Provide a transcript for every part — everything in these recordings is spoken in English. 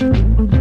for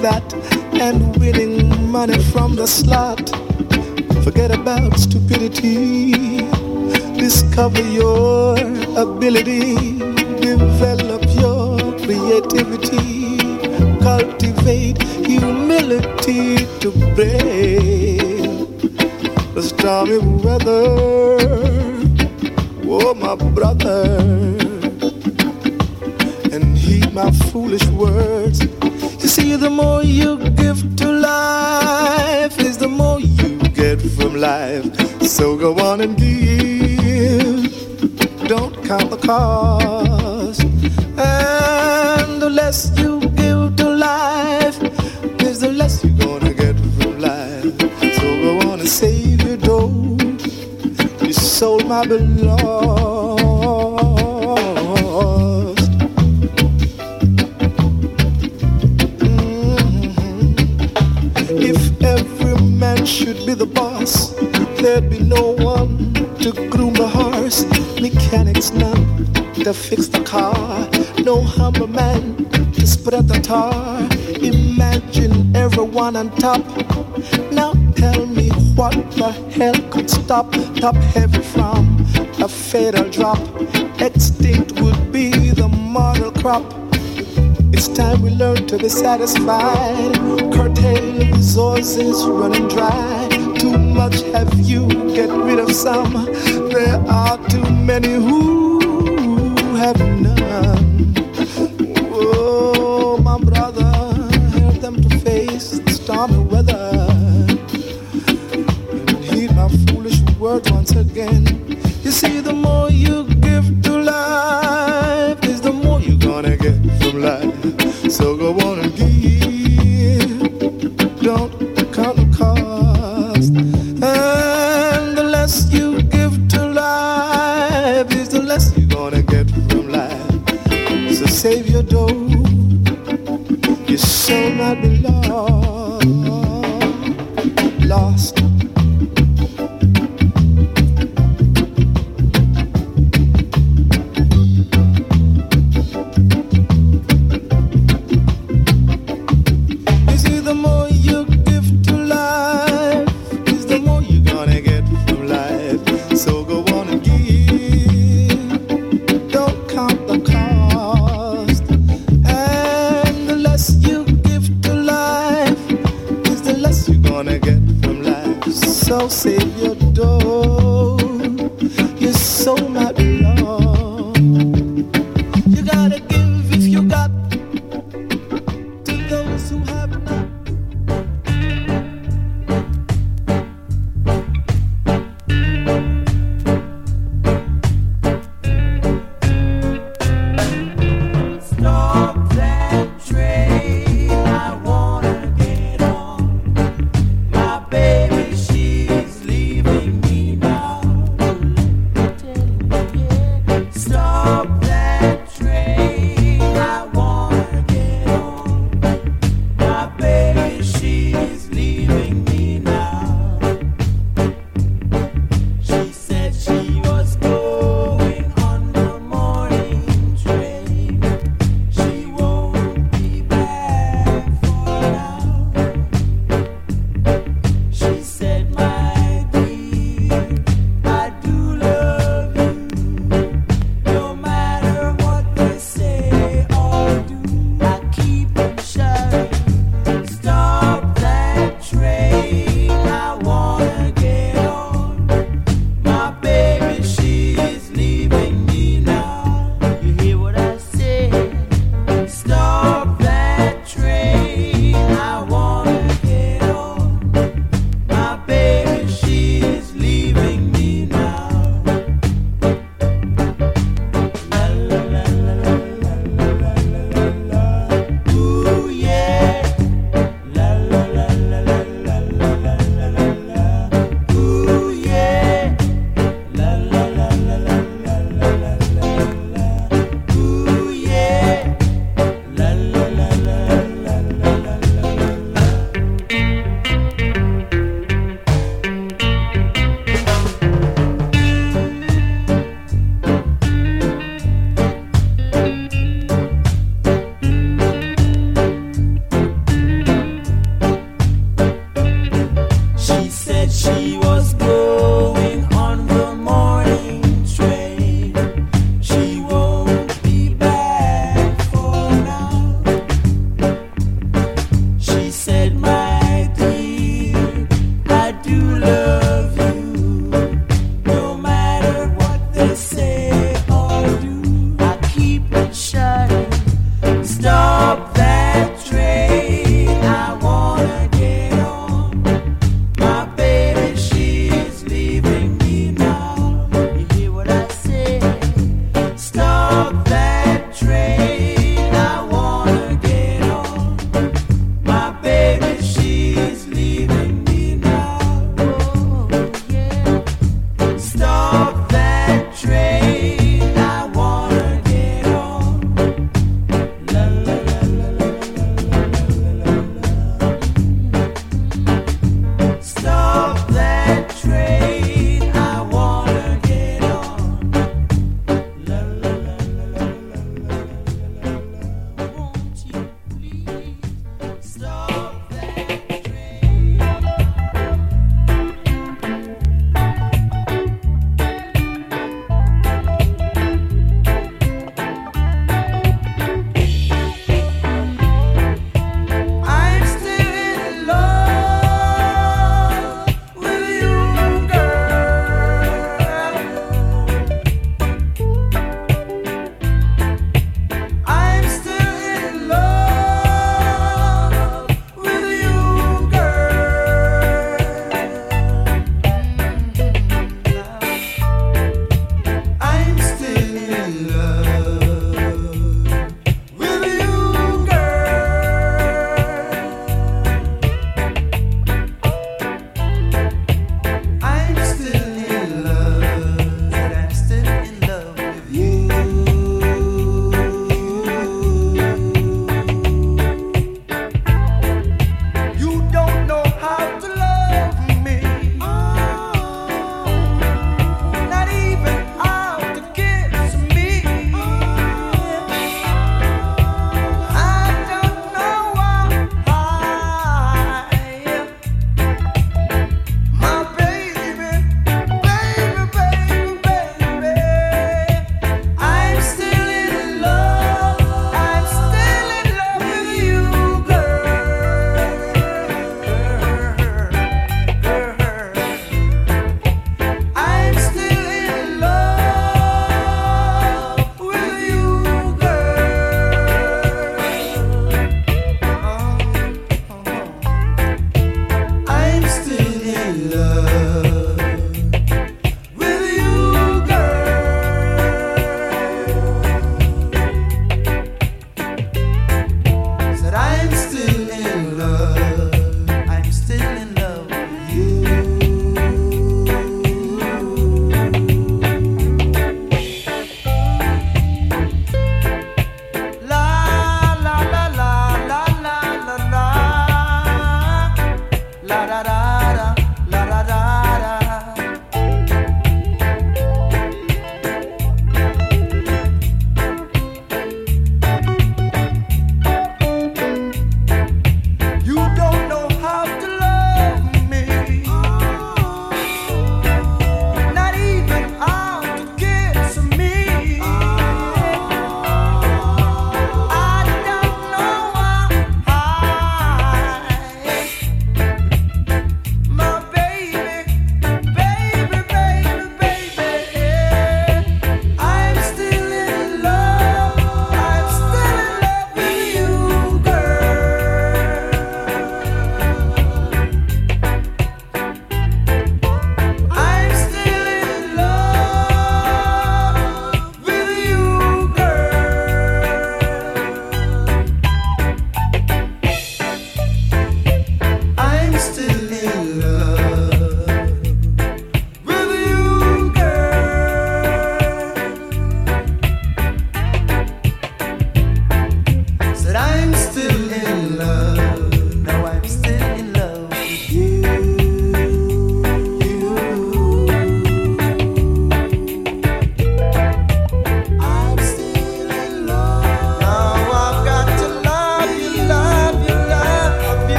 that and winning money from the slot. Forget about stupidity. Discover your ability. Develop your creativity. Cultivate humility to brave the stormy weather. Oh, my brother. And heed my foolish words. The more you give to life, is the more you get from life. So go on and give. Don't count the cost. Should be the boss, there'd be no one to groom the horse, mechanics none to fix the car, no humble man to spread the tar. Imagine everyone on top. Now tell me what the hell could stop top heavy from a fatal drop? Extinct would be the model crop. It's time we learn to be satisfied. Curtail resources running dry. Too much have you, get rid of some. There are too many who have none. Oh, my brother, help them to face the stormy weather. Heed my foolish words once again. You see, the more you give to life, is the more you're gonna get from life. So go on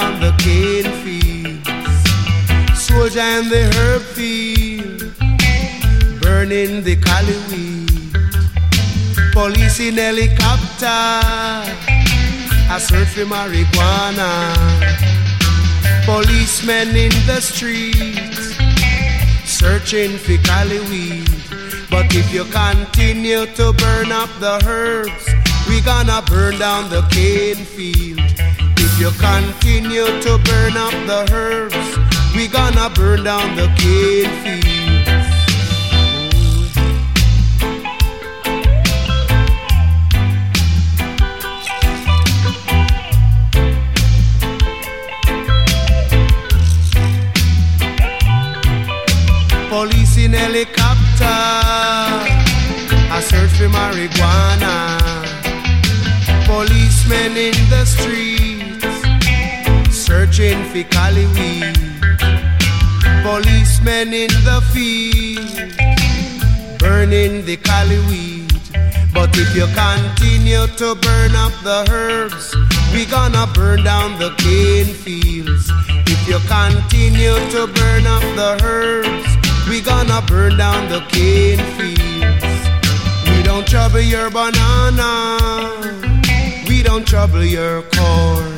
down the cane fields. Soldier in the herb field, burning the cali weed. Police in helicopter, I search for marijuana. Policemen in the streets searching for cali weed. But if you continue to burn up the herbs, we gonna burn down the cane field. You continue to burn up the herbs, we gonna burn down the cane fields. Police in helicopter, I search for marijuana. Policemen in the streets, cali weed. Policemen in the field, burning the cali weed. But if you continue to burn up the herbs, we gonna burn down the cane fields. If you continue to burn up the herbs, we gonna burn down the cane fields. We don't trouble your banana, we don't trouble your corn,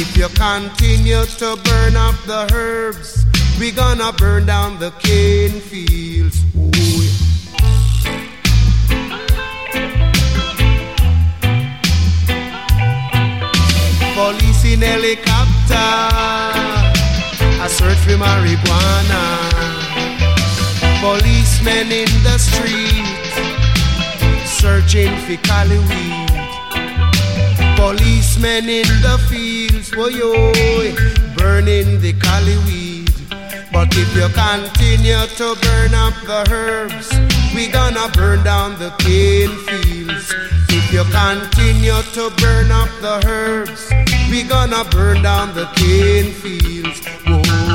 If you continue to burn up the herbs, we gonna burn down the cane fields. Ooh, yeah. Police in helicopter, I search for marijuana. Policemen in the street, searching for cali weed. Policemen in the fields, oh yo, burning the cali weed. But if you continue to burn up the herbs, we gonna burn down the cane fields. If you continue to burn up the herbs, we gonna burn down the cane fields. Whoa.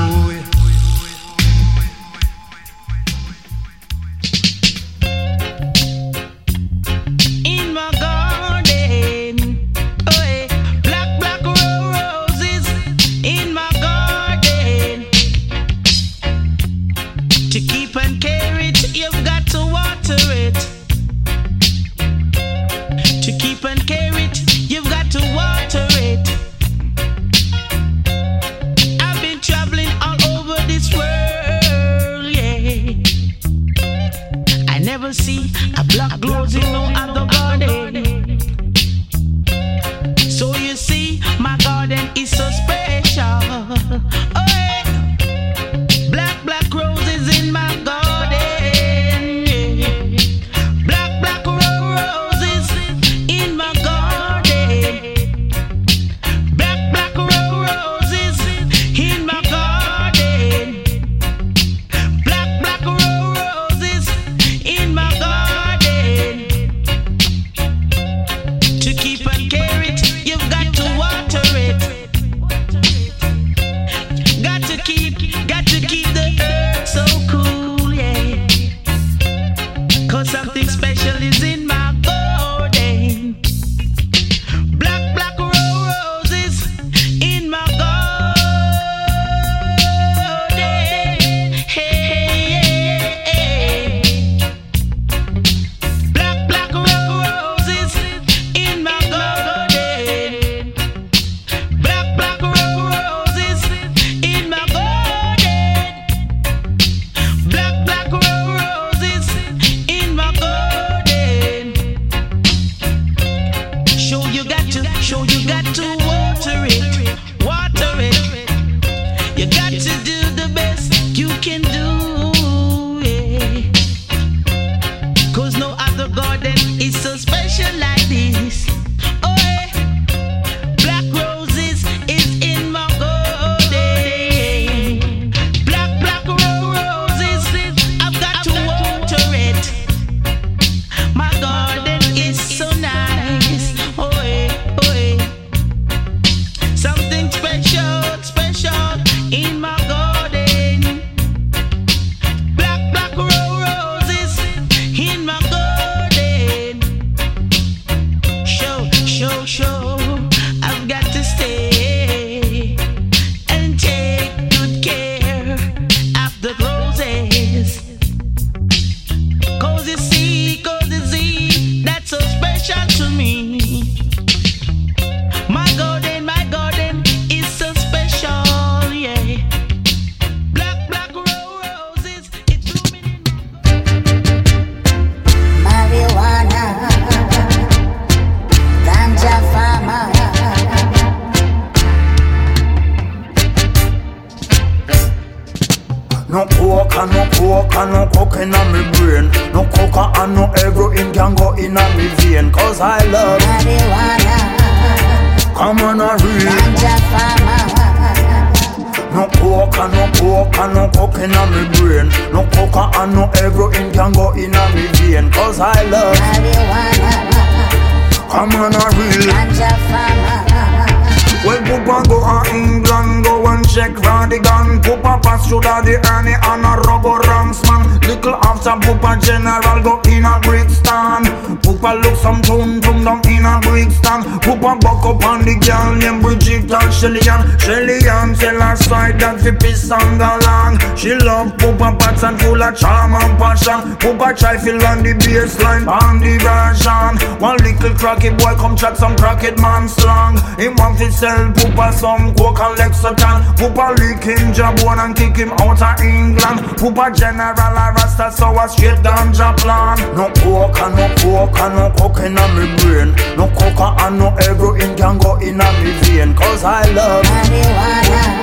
Poopa try fi land the baseline on the version. One little cracky boy come chat some cracked man slang. Him want fi sell Poopa some coke and Lexington Poopa lick him jabone and kick him out of England. Poopa general a rasta so a straight down Japan No coke and no coke and no coke in me brain. No coke and no heroin can go in me vein. Cause I love marijuana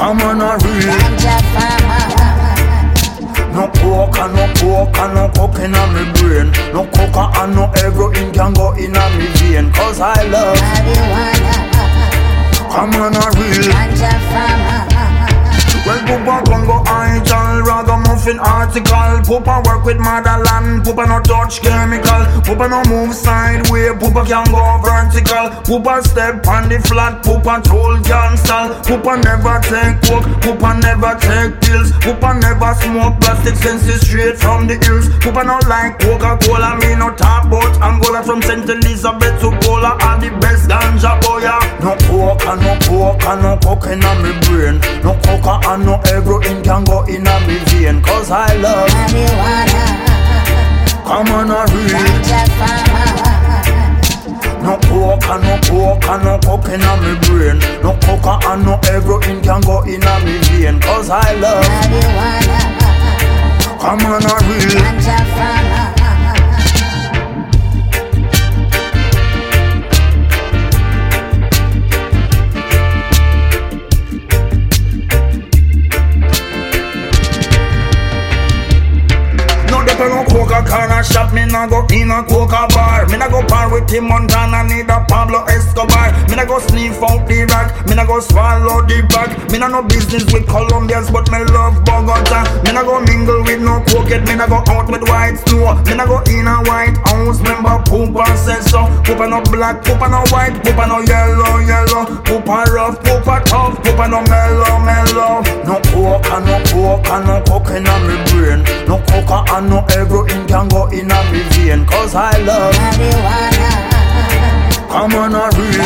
Come on a real. No coke no coke no coke in me brain. No coke and no heroin can go in me vein. Cause I love. Marijuana Come on a real. Ganja farmer well, Poopa gon' go idle, ragamuffin article. Poopa work with motherland, Poopa no touch chemical. Poopa no move sideway, Poopa can go vertical. Poopa step on the flat, Poopa tool cancel. Poopa never take coke, Poopa never take pills. Poopa never smoke plastic senses straight from the hills. Poopa no like Coca-Cola, me no talk about Angola from St. Elizabeth to Cola are the best ganja oh boy. No coke and no and no coke in me brain. No coke and no heroin can go in me vein Cause I love marijuana. Come on a real no coke and no coke and no coke in a me brain. No coke and no heroin can go in a me vein Cause I love marijuana. Come on a real coca corner shop, me nah go in a coca bar. Me nah go par with Tony Montana, need a Pablo Escobar. Me nah go sniff out the rack, me nah go swallow the bag. Me nah no business with Colombians, but me love Bogota. Me nah go mingle with no cokehead, me nah go out with white snow. Me nah go in a white house, remember Poopa says so. Poopa no black, Poopa no white, Poopa no yellow, yellow. Poopa rough, Poopa tough, Poopa no mellow, mellow. No coca, no coca, no coke in me brain. No coca and no heroin can go in a vein Cause I love marijuana. Come on a real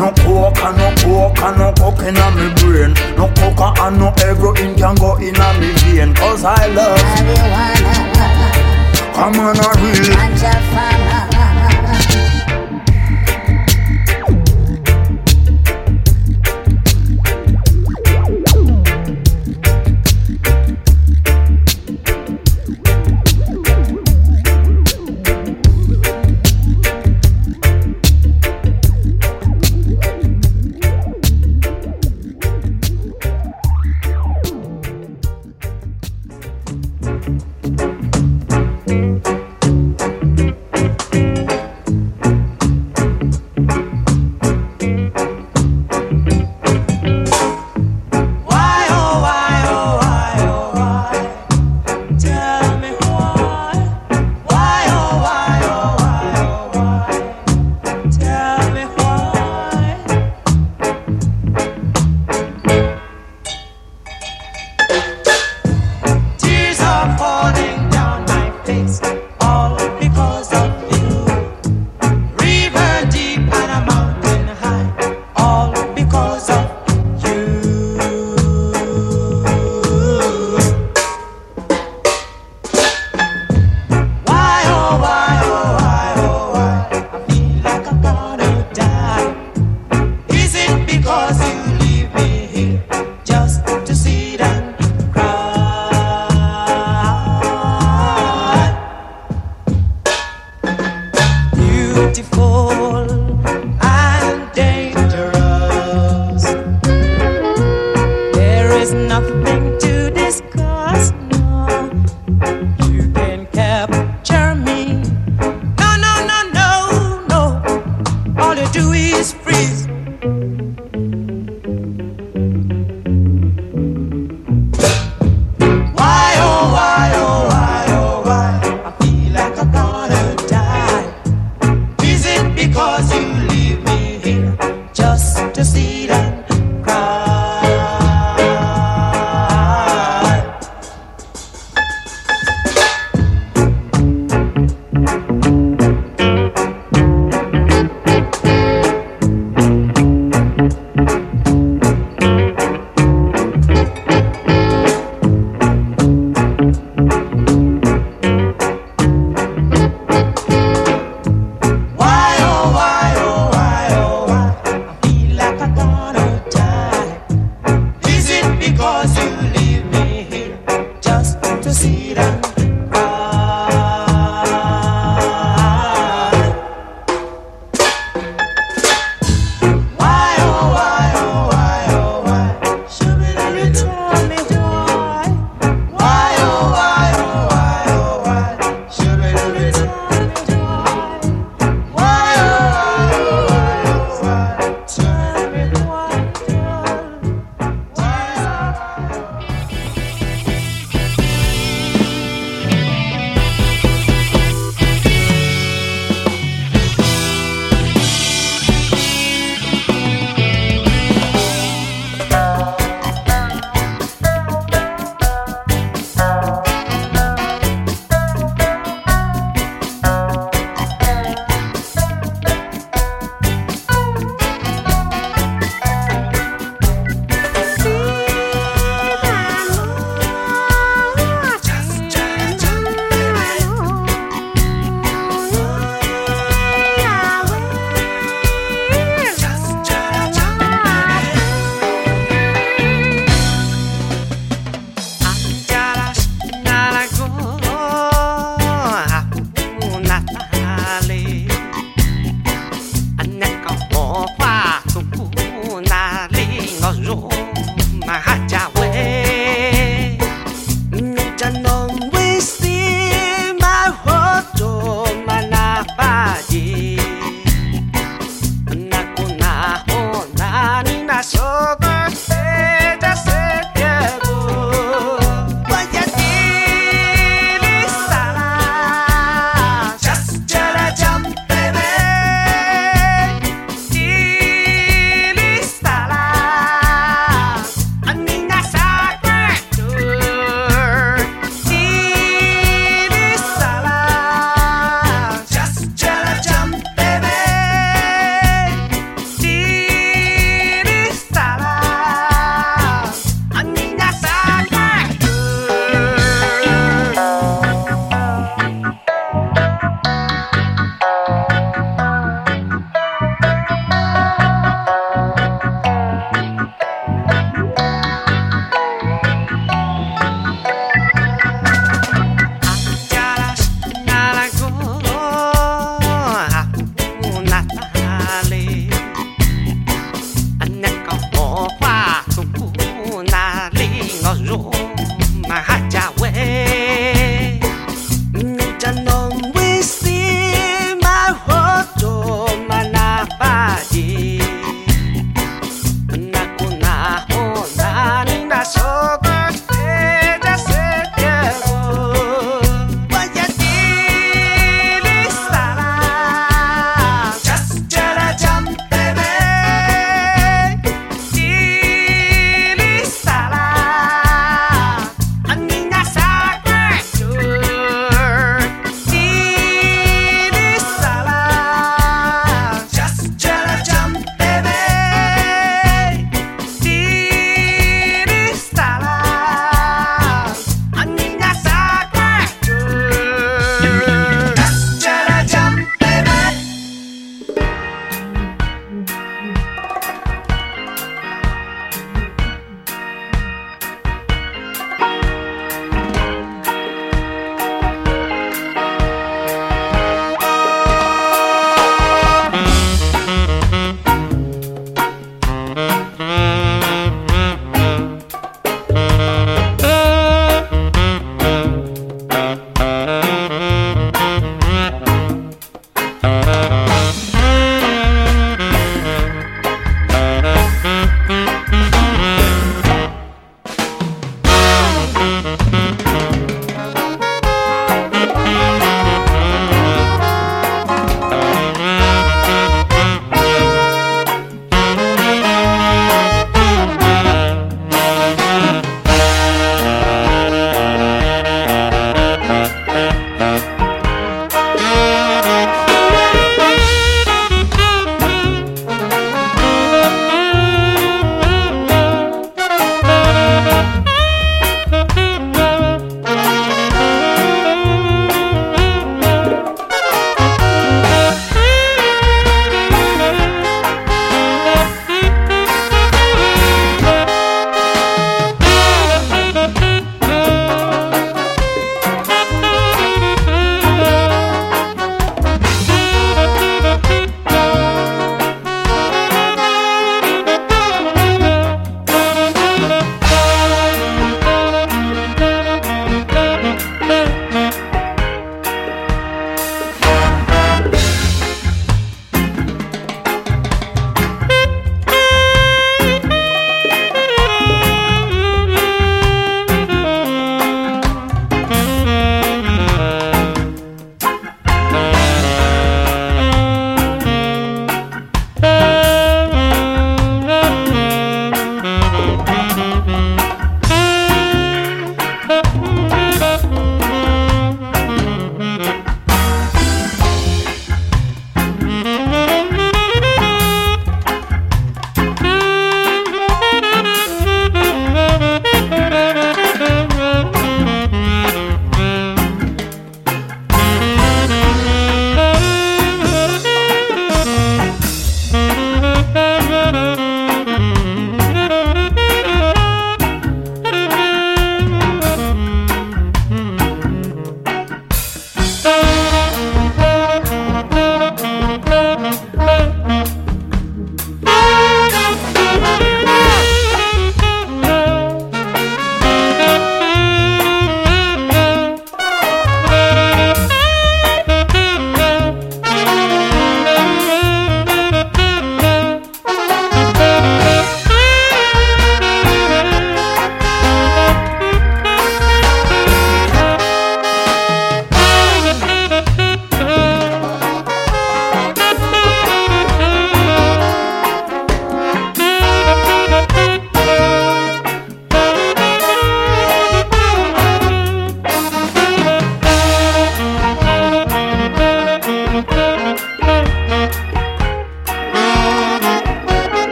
no coke no coke no coke in a me brain. No coke and no heroin can go in a me vein Cause I love marijuana. Come on a real Ganja farmer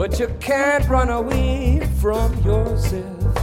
But you can't run away from yourself.